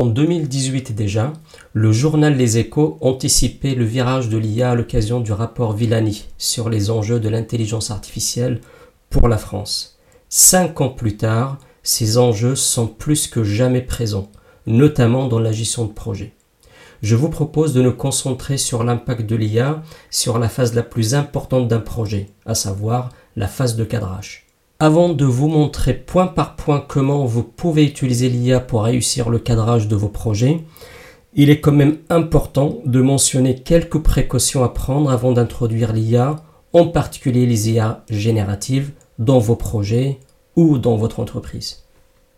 En 2018 déjà, le journal Les Échos anticipait le virage de l'IA à l'occasion du rapport Villani sur les enjeux de l'intelligence artificielle pour la France. Cinq ans plus tard, ces enjeux sont plus que jamais présents, notamment dans la gestion de projet. Je vous propose de nous concentrer sur l'impact de l'IA sur la phase la plus importante d'un projet, à savoir la phase de cadrage. Avant de vous montrer point par point comment vous pouvez utiliser l'IA pour réussir le cadrage de vos projets, il est quand même important de mentionner quelques précautions à prendre avant d'introduire l'IA, en particulier les IA génératives, dans vos projets ou dans votre entreprise.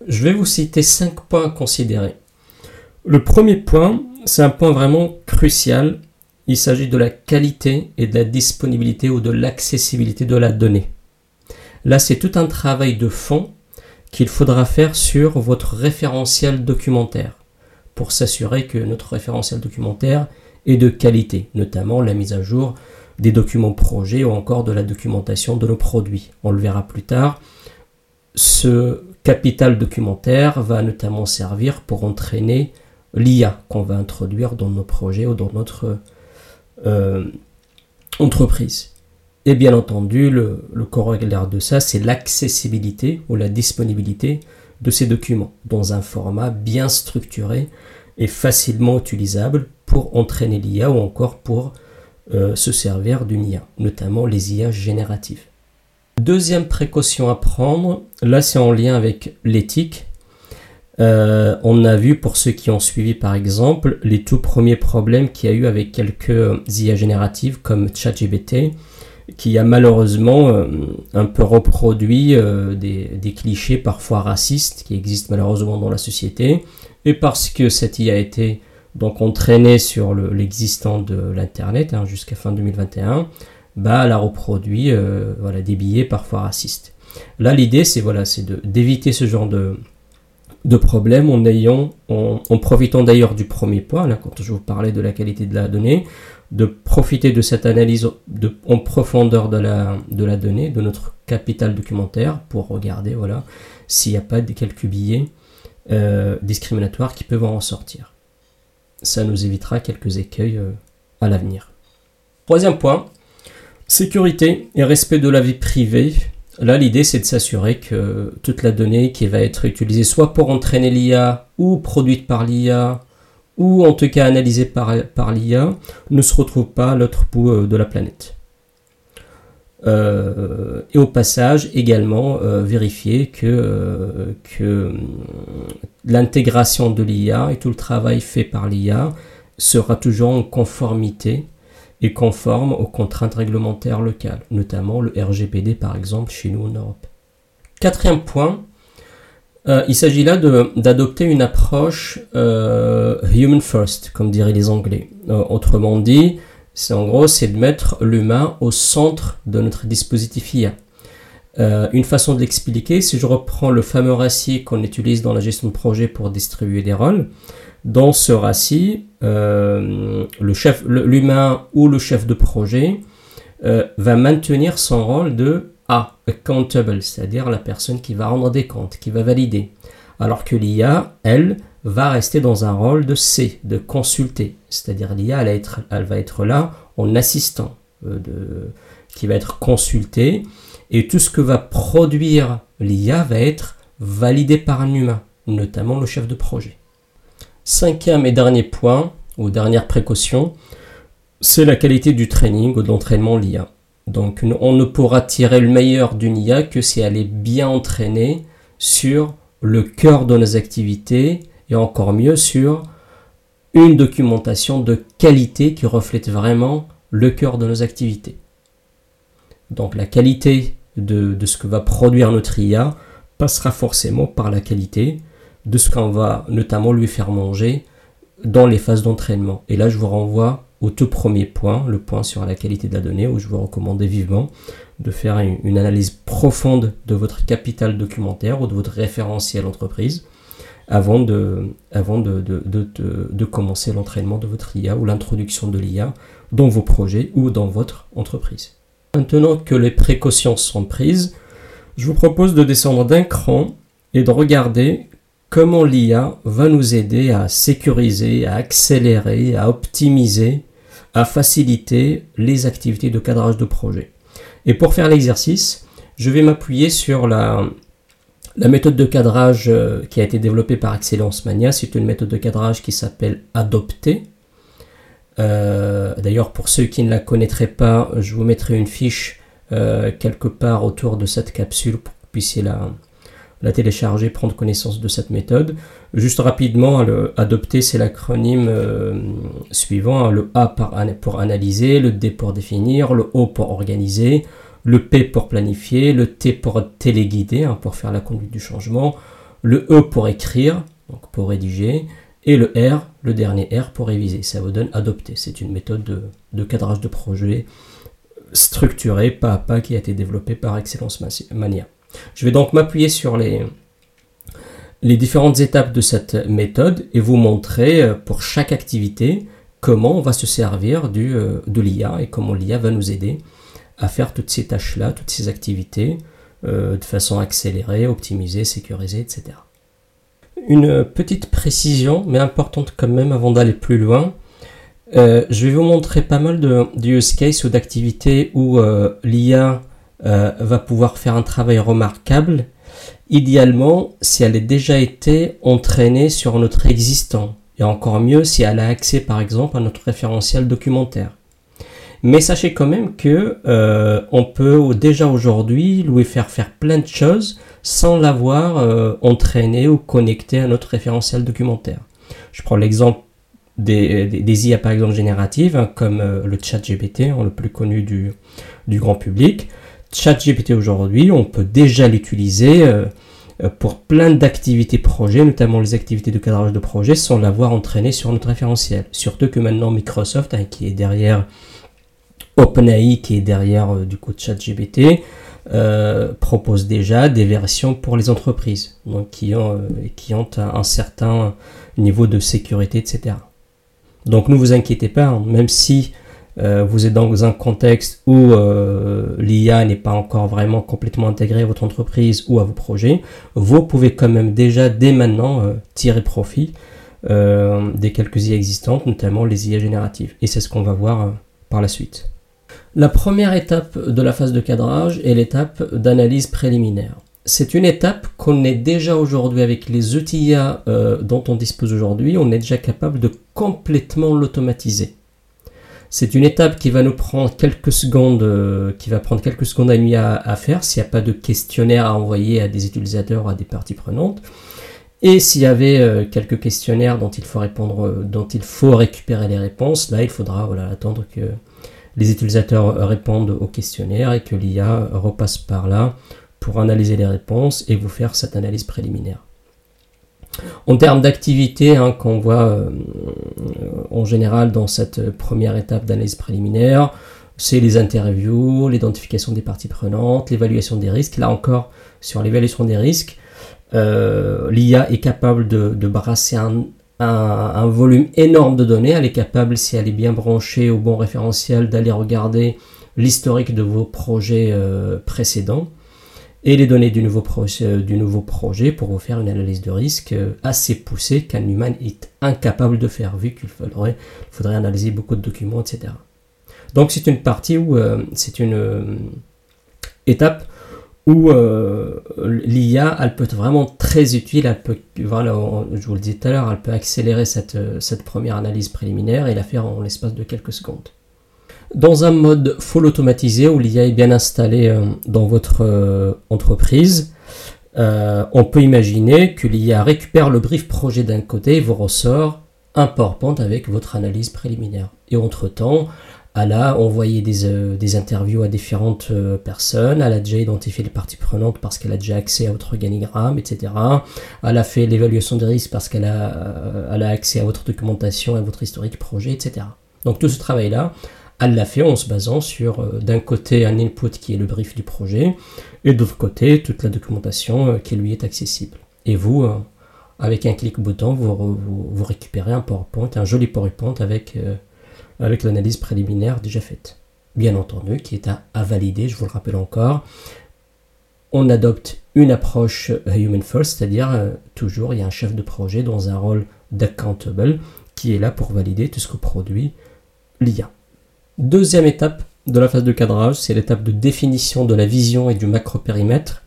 Je vais vous citer cinq points à considérer. Le premier point, c'est un point vraiment crucial. Il s'agit de la qualité et de la disponibilité ou de l'accessibilité de la donnée. Là, c'est tout un travail de fond qu'il faudra faire sur votre référentiel documentaire pour s'assurer que notre référentiel documentaire est de qualité, notamment la mise à jour des documents projets ou encore de la documentation de nos produits. On le verra plus tard. Ce capital documentaire va notamment servir pour entraîner l'IA qu'on va introduire dans nos projets ou dans notre euh, entreprise. Et bien entendu, le, corollaire de ça, c'est l'accessibilité ou la disponibilité de ces documents dans un format bien structuré et facilement utilisable pour entraîner l'IA ou encore pour euh, se servir d'une IA, notamment les IA génératives. Deuxième précaution à prendre, là c'est en lien avec l'éthique. Euh, on a vu pour ceux qui ont suivi par exemple les tout premiers problèmes qu'il y a eu avec quelques IA génératives comme ChatGPT qui a malheureusement euh, un peu reproduit euh, des, clichés parfois racistes qui existent malheureusement dans la société. Et parce que cette IA a été donc entraînée sur l'existant de l'Internet hein, jusqu'à fin 2021, bah, elle a reproduit euh, voilà, des billets parfois racistes. Là, l'idée, c'est voilà, d'éviter ce genre de, de problème en ayant, en, profitant d'ailleurs du premier point, là, quand je vous parlais de la qualité de la donnée, de profiter de cette analyse en profondeur de la, donnée, de notre capital documentaire, pour regarder s'il n'y a pas des quelques billets euh, discriminatoires qui peuvent en sortir. Ça nous évitera quelques écueils euh, à l'avenir. Troisième point, sécurité et respect de la vie privée. Là, l'idée, c'est de s'assurer que toute la donnée qui va être utilisée, soit pour entraîner l'IA ou produite par l'IA, ou en tout cas analysé par, par l'IA, ne se retrouve pas à l'autre bout euh, de la planète. Euh, et au passage, également euh, vérifier que, que l'intégration de l'IA et tout le travail fait par l'IA sera toujours en conformité et conforme aux contraintes réglementaires locales, notamment le RGPD par exemple chez nous en Europe. Quatrième point, euh, il s'agit là d'adopter une approche euh, human first, comme diraient les Anglais. Euh, autrement dit, c'est en gros, c'est de mettre l'humain au centre de notre dispositif IA. une façon de l'expliquer, si je reprends le fameux RACI qu'on utilise dans la gestion de projet pour distribuer des rôles, dans ce RACI, le chef, l'humain ou le chef de projet va maintenir son rôle de a, accountable, c'est-à-dire la personne qui va rendre des comptes, qui va valider. Alors que l'IA, elle, va rester dans un rôle de C, de consulter. C'est-à-dire l'IA, elle, va être là en assistant, euh, qui va être consulté. Et tout ce que va produire l'IA va être validé par un humain, notamment le chef de projet. Cinquième et dernier point, ou dernière précaution, c'est la qualité du training ou de l'entraînement l'IA. Donc on ne pourra tirer le meilleur d'une IA que si elle est bien entraînée sur le cœur de nos activités et encore mieux sur une documentation de qualité qui reflète vraiment le cœur de nos activités. Donc la qualité de, ce que va produire notre IA passera forcément par la qualité de ce qu'on va notamment lui faire manger dans les phases d'entraînement. Et là, je vous renvoie au tout premier point, le point sur la qualité de la donnée, où je vous recommande vivement de faire une, analyse profonde de votre capital documentaire ou de votre référentiel entreprise avant de, de commencer l'entraînement de votre IA ou l'introduction de l'IA dans vos projets ou dans votre entreprise. Maintenant que les précautions sont prises, je vous propose de descendre d'un cran et de regarder comment l'IA va nous aider à sécuriser, à accélérer, à optimiser, à faciliter les activités de cadrage de projet. Et pour faire l'exercice, je vais m'appuyer sur la, méthode de cadrage euh, qui a été développée par Excellence Mania. C'est une méthode de cadrage qui s'appelle Adopter. Euh, d'ailleurs, pour ceux qui ne la connaîtraient pas, je vous mettrai une fiche euh, quelque part autour de cette capsule pour que vous puissiez la, la télécharger, prendre connaissance de cette méthode. Juste rapidement, le adopter, c'est l'acronyme suivant. Hein, le A pour analyser, le D pour définir, le O pour organiser, le P pour planifier, le T pour téléguider, hein, pour faire la conduite du changement, le E pour écrire, donc pour rédiger, et le R, le dernier R pour réviser. Ça vous donne adopter. C'est une méthode de, cadrage de projet structurée pas à pas qui a été développée par Excellence Mania. Je vais donc m'appuyer sur les, différentes étapes de cette méthode et vous montrer euh, pour chaque activité comment on va se servir du, euh, de l'IA et comment l'IA va nous aider à faire toutes ces tâches-là, toutes ces activités euh, de façon accélérée, optimisée, sécurisée, etc. Une petite précision, mais importante quand même avant d'aller plus loin. Je vais vous montrer pas mal de, use cases ou d'activités où l'IA va pouvoir faire un travail remarquable. Idéalement, si elle a déjà été entraînée sur notre existant. Et encore mieux si elle a accès par exemple à notre référentiel documentaire. Mais sachez quand même que euh, on peut déjà aujourd'hui lui faire faire plein de choses sans l'avoir euh, entraîné ou connecté à notre référentiel documentaire. Je prends l'exemple des, IA par exemple génératives, hein, comme euh, le chat GPT, hein, le plus connu du grand public. Chat GPT aujourd'hui, on peut déjà l'utiliser pour plein d'activités projets, notamment les activités de cadrage de projet, sans l'avoir entraîné sur notre référentiel. Surtout que maintenant Microsoft, hein, qui est derrière OpenAI qui est derrière euh, du coup ChatGPT euh, propose déjà des versions pour les entreprises, donc qui ont, euh, qui ont un, certain niveau de sécurité, etc. Donc ne vous inquiétez pas, hein, même si vous êtes dans un contexte où l'IA n'est pas encore vraiment complètement intégrée à votre entreprise ou à vos projets, vous pouvez quand même déjà dès maintenant tirer profit des quelques IA existantes, notamment les IA génératives. Et c'est ce qu'on va voir par la suite. La première étape de la phase de cadrage est l'étape d'analyse préliminaire. C'est une étape qu'on est déjà aujourd'hui avec les outils euh, dont on dispose aujourd'hui, on est déjà capable de complètement l'automatiser. C'est une étape qui va nous prendre quelques secondes, euh, qui va prendre quelques secondes à à, faire s'il n'y a pas de questionnaire à envoyer à des utilisateurs, à des parties prenantes. Et s'il y avait euh, quelques questionnaires dont il faut répondre, dont il faut récupérer les réponses, là il faudra attendre que les utilisateurs répondent au questionnaire et que l'IA repasse par là pour analyser les réponses et vous faire cette analyse préliminaire. En termes d'activité hein, qu'on voit euh, en général dans cette première étape d'analyse préliminaire, c'est les interviews, l'identification des parties prenantes, l'évaluation des risques. Là encore, sur l'évaluation des risques, euh, l'IA est capable de brasser un, volume énorme de données. Elle est capable, si elle est bien branchée au bon référentiel, d'aller regarder l'historique de vos projets euh, précédents et les données du nouveau, euh, du nouveau, projet pour vous faire une analyse de risque euh, assez poussée qu'un humain est incapable de faire, vu qu'il faudrait, analyser beaucoup de documents, etc. Donc c'est une partie où c'est une étape où euh, l'IA, elle peut être vraiment très utile. Elle peut, voilà, je vous le disais tout à l'heure, elle peut accélérer cette première analyse préliminaire et la faire en l'espace de quelques secondes. Dans un mode full automatisé où l'IA est bien installée euh, dans votre euh, entreprise, on peut imaginer que l'IA récupère le brief projet d'un côté et vous ressort un PowerPoint avec votre analyse préliminaire. Et entre-temps, elle a envoyé des, euh, des interviews à différentes euh, personnes, elle a déjà identifié les parties prenantes parce qu'elle a déjà accès à votre organigramme, etc. Elle a fait l'évaluation des risques parce qu'elle a, euh, a accès à votre documentation, à votre historique projet, etc. Donc tout ce travail-là, elle l'a fait en se basant sur d'un côté un input qui est le brief du projet et de l'autre côté toute la documentation qui lui est accessible. Et vous, avec un clic bouton, vous, récupérez un PowerPoint, un joli PowerPoint avec avec l'analyse préliminaire déjà faite. Bien entendu, qui est à, valider, je vous le rappelle encore. on adopte une approche human first, c'est-à-dire euh, toujours il y a un chef de projet dans un rôle d'accountable qui est là pour valider tout ce que produit l'IA. Deuxième étape de la phase de cadrage, c'est l'étape de définition de la vision et du macro-périmètre.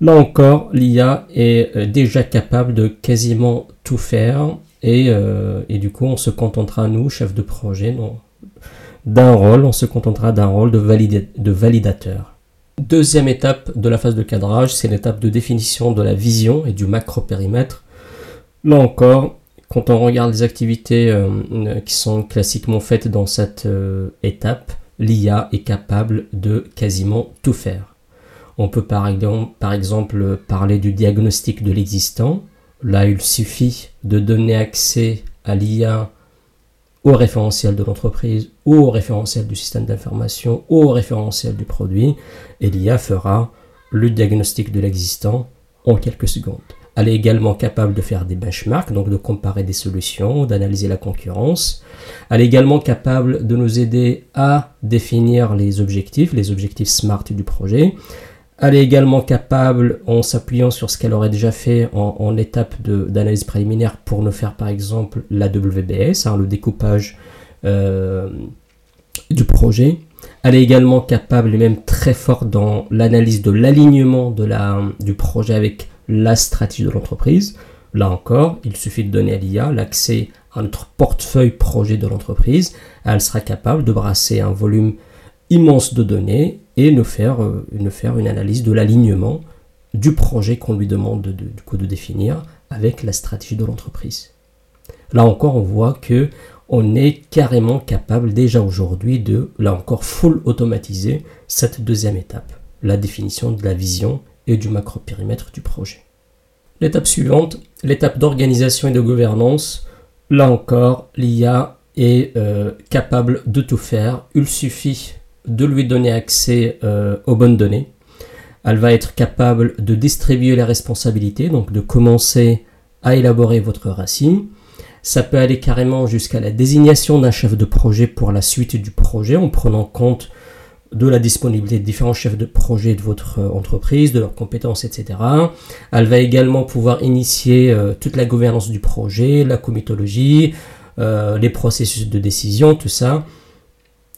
Là encore, l'IA est euh, déjà capable de quasiment tout faire et, euh, et du coup on se contentera, nous, chef de projet, d'un rôle, on se contentera d'un rôle de, de validateur. Deuxième étape de la phase de cadrage, c'est l'étape de définition de la vision et du macro-périmètre. Là encore, quand on regarde les activités euh, qui sont classiquement faites dans cette euh, étape, l'IA est capable de quasiment tout faire. On peut par exemple, par exemple parler du diagnostic de l'existant. Là, il suffit de donner accès à l'IA au référentiel de l'entreprise, au référentiel du système d'information, au référentiel du produit, et l'IA fera le diagnostic de l'existant en quelques secondes. Elle est également capable de faire des benchmarks, donc de comparer des solutions, d'analyser la concurrence. Elle est également capable de nous aider à définir les objectifs, les objectifs SMART du projet. Elle est également capable, en s'appuyant sur ce qu'elle aurait déjà fait en, étape d'analyse préliminaire, pour nous faire par exemple la WBS, hein, le découpage euh, du projet. Elle est également capable, et même très forte dans l'analyse de l'alignement du projet avec la stratégie de l'entreprise. Là encore, il suffit de donner à l'IA l'accès à notre portefeuille projet de l'entreprise. Elle sera capable de brasser un volume immense de données et nous faire, euh, faire une analyse de l'alignement du projet qu'on lui demande de, du coup de définir avec la stratégie de l'entreprise. Là encore, on voit que on est carrément capable déjà aujourd'hui de, là encore, full automatiser cette deuxième étape, la définition de la vision et du macro-périmètre du projet. L'étape suivante, l'étape d'organisation et de gouvernance, là encore, l'IA est euh, capable de tout faire. Il suffit de lui donner accès euh, aux bonnes données. Elle va être capable de distribuer les responsabilités, donc de commencer à élaborer votre racine. Ça peut aller carrément jusqu'à la désignation d'un chef de projet pour la suite du projet en prenant compte de la disponibilité de différents chefs de projet de votre euh, entreprise, de leurs compétences, etc. Elle va également pouvoir initier euh, toute la gouvernance du projet, la comitologie, les processus de décision, tout ça.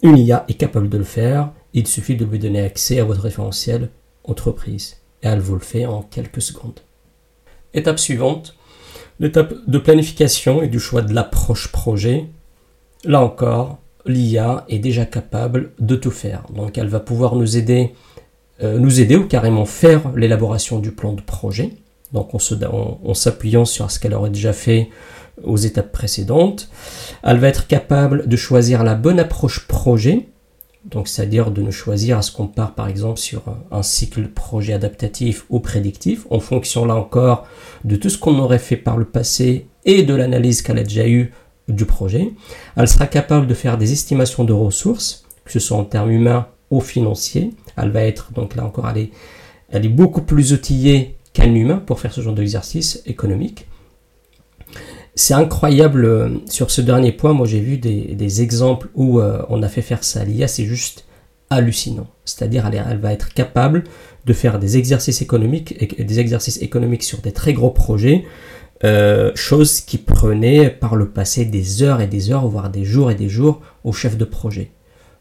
Une IA est capable de le faire, il suffit de lui donner accès à votre référentiel entreprise et elle vous le fait en quelques secondes. Étape suivante, l'étape de planification et du choix de l'approche projet. Là encore, l'IA est déjà capable de tout faire. Donc elle va pouvoir nous aider, euh, nous aider ou carrément faire l'élaboration du plan de projet. Donc en s'appuyant sur ce qu'elle aurait déjà fait aux étapes précédentes. Elle va être capable de choisir la bonne approche projet, donc c'est-à-dire de nous choisir à ce qu'on part par exemple sur un cycle projet adaptatif ou prédictif, en fonction là encore de tout ce qu'on aurait fait par le passé et de l'analyse qu'elle a déjà eue du projet. Elle sera capable de faire des estimations de ressources, que ce soit en termes humains ou financiers. Elle va être donc là encore, elle est, elle est beaucoup plus outillée qu'un humain pour faire ce genre d'exercice économique c'est incroyable euh, sur ce dernier point. Moi, j'ai vu des, exemples où euh, on a fait faire ça à l'IA, c'est juste hallucinant. C'est-à-dire, elle, elle, va être capable de faire des exercices économiques des exercices économiques sur des très gros projets, euh, chose qui prenait par le passé des heures et des heures, voire des jours et des jours au chef de projet.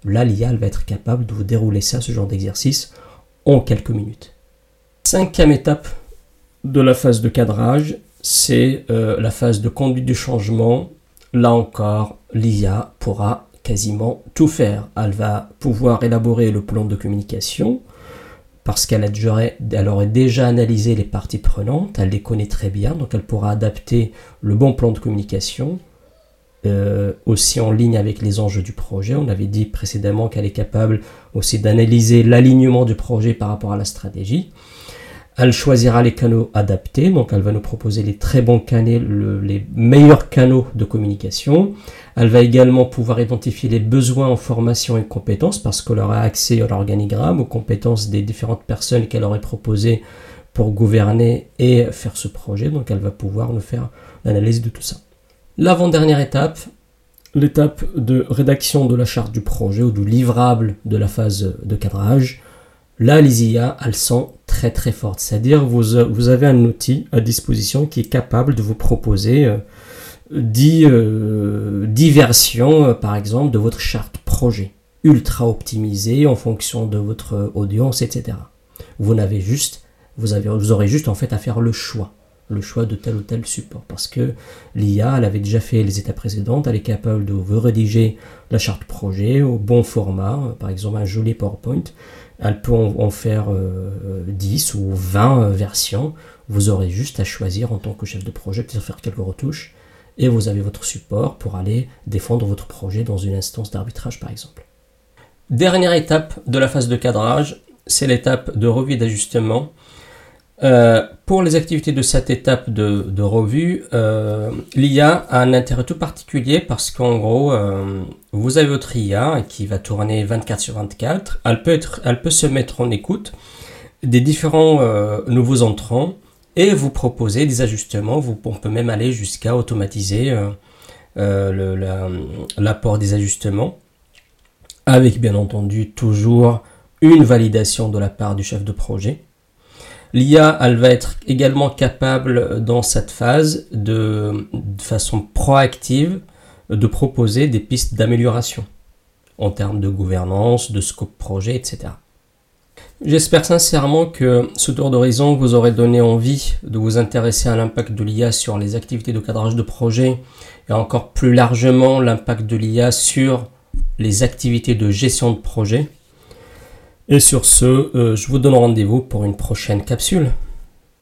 Là, l'IA, va être capable de vous dérouler ça, ce genre d'exercice, en quelques minutes. Cinquième étape de la phase de cadrage, c'est euh, la phase de conduite du changement. Là encore, l'IA pourra quasiment tout faire. Elle va pouvoir élaborer le plan de communication parce qu'elle aurait déjà analysé les parties prenantes, elle les connaît très bien, donc elle pourra adapter le bon plan de communication euh, aussi en ligne avec les enjeux du projet. On avait dit précédemment qu'elle est capable aussi d'analyser l'alignement du projet par rapport à la stratégie. Elle choisira les canaux adaptés, donc elle va nous proposer les très bons canaux, les meilleurs canaux de communication. Elle va également pouvoir identifier les besoins en formation et compétences parce qu'elle aura accès à l'organigramme, aux compétences des différentes personnes qu'elle aurait proposées pour gouverner et faire ce projet. Donc elle va pouvoir nous faire l'analyse de tout ça. L'avant-dernière étape, l'étape de rédaction de la charte du projet ou du livrable de la phase de cadrage. Là, les IA, elles sont très très fortes. C'est-à-dire vous, vous avez un outil à disposition qui est capable de vous proposer 10, euh, versions, euh, par exemple, de votre charte projet, ultra optimisée en fonction de votre audience, etc. Vous n'avez juste, vous, vous aurez juste en fait à faire le choix le choix de tel ou tel support. Parce que l'IA, elle avait déjà fait les étapes précédentes, elle est capable de vous rédiger la charte projet au bon format, par exemple un joli PowerPoint. Elle peut en, faire 10 euh, ou 20 versions. Vous aurez juste à choisir en tant que chef de projet, de faire quelques retouches et vous avez votre support pour aller défendre votre projet dans une instance d'arbitrage par exemple. Dernière étape de la phase de cadrage, c'est l'étape de revue d'ajustement. Euh, pour les activités de cette étape de, revue, euh, l'IA a un intérêt tout particulier parce qu'en gros, euh, vous avez votre IA qui va tourner 24 sur 24. Elle peut, être, elle peut se mettre en écoute des différents nouveaux entrants et vous proposez des ajustements. On peut même aller jusqu'à automatiser l'apport des ajustements avec bien entendu toujours une validation de la part du chef de projet. L'IA, elle va être également capable dans cette phase de, façon proactive de proposer des pistes d'amélioration en termes de gouvernance, de scope projet, etc. J'espère sincèrement que ce tour d'horizon vous aurait donné envie de vous intéresser à l'impact de l'IA sur les activités de cadrage de projet et encore plus largement l'impact de l'IA sur les activités de gestion de projet. Et sur ce, euh, je vous donne rendez-vous pour une prochaine capsule.